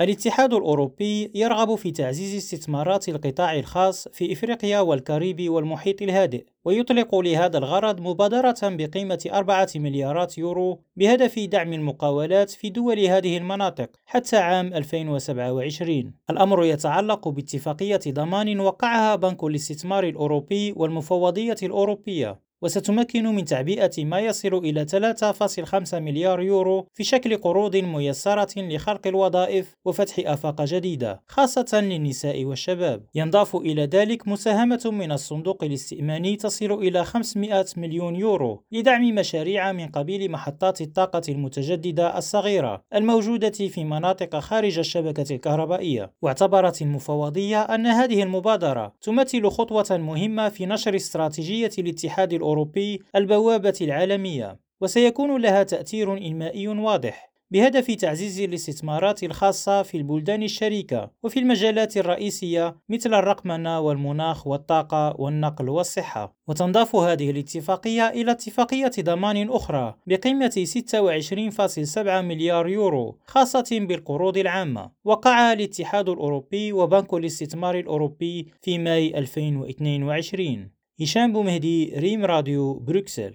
الاتحاد الأوروبي يرغب في تعزيز استثمارات القطاع الخاص في إفريقيا والكاريبي والمحيط الهادئ ويطلق لهذا الغرض مبادرة بقيمة أربعة مليارات يورو بهدف دعم المقاولات في دول هذه المناطق حتى عام 2027 الأمر يتعلق باتفاقية ضمان وقعها بنك الاستثمار الأوروبي والمفوضية الأوروبية. وستمكن من تعبئة ما يصل إلى 3.5 مليار يورو في شكل قروض ميسرة لخلق الوظائف وفتح آفاق جديدة خاصة للنساء والشباب. ينضاف إلى ذلك مساهمة من الصندوق الاستئماني تصل إلى 500 مليون يورو لدعم مشاريع من قبيل محطات الطاقة المتجددة الصغيرة الموجودة في مناطق خارج الشبكة الكهربائية. واعتبرت المفوضية أن هذه المبادرة تمثل خطوة مهمة في نشر استراتيجية الاتحاد الأوروبي الأوروبي البوابة العالمية وسيكون لها تأثير إنمائي واضح بهدف تعزيز الاستثمارات الخاصة في البلدان الشريكة وفي المجالات الرئيسية مثل الرقمنة والمناخ والطاقة والنقل والصحة. وتنضاف هذه الاتفاقية إلى اتفاقية ضمان أخرى بقيمة 26.7 مليار يورو خاصة بالقروض العامة. وقعها الاتحاد الأوروبي وبنك الاستثمار الأوروبي في ماي 2022 هشام بومهدی ریم رادیو بروکسل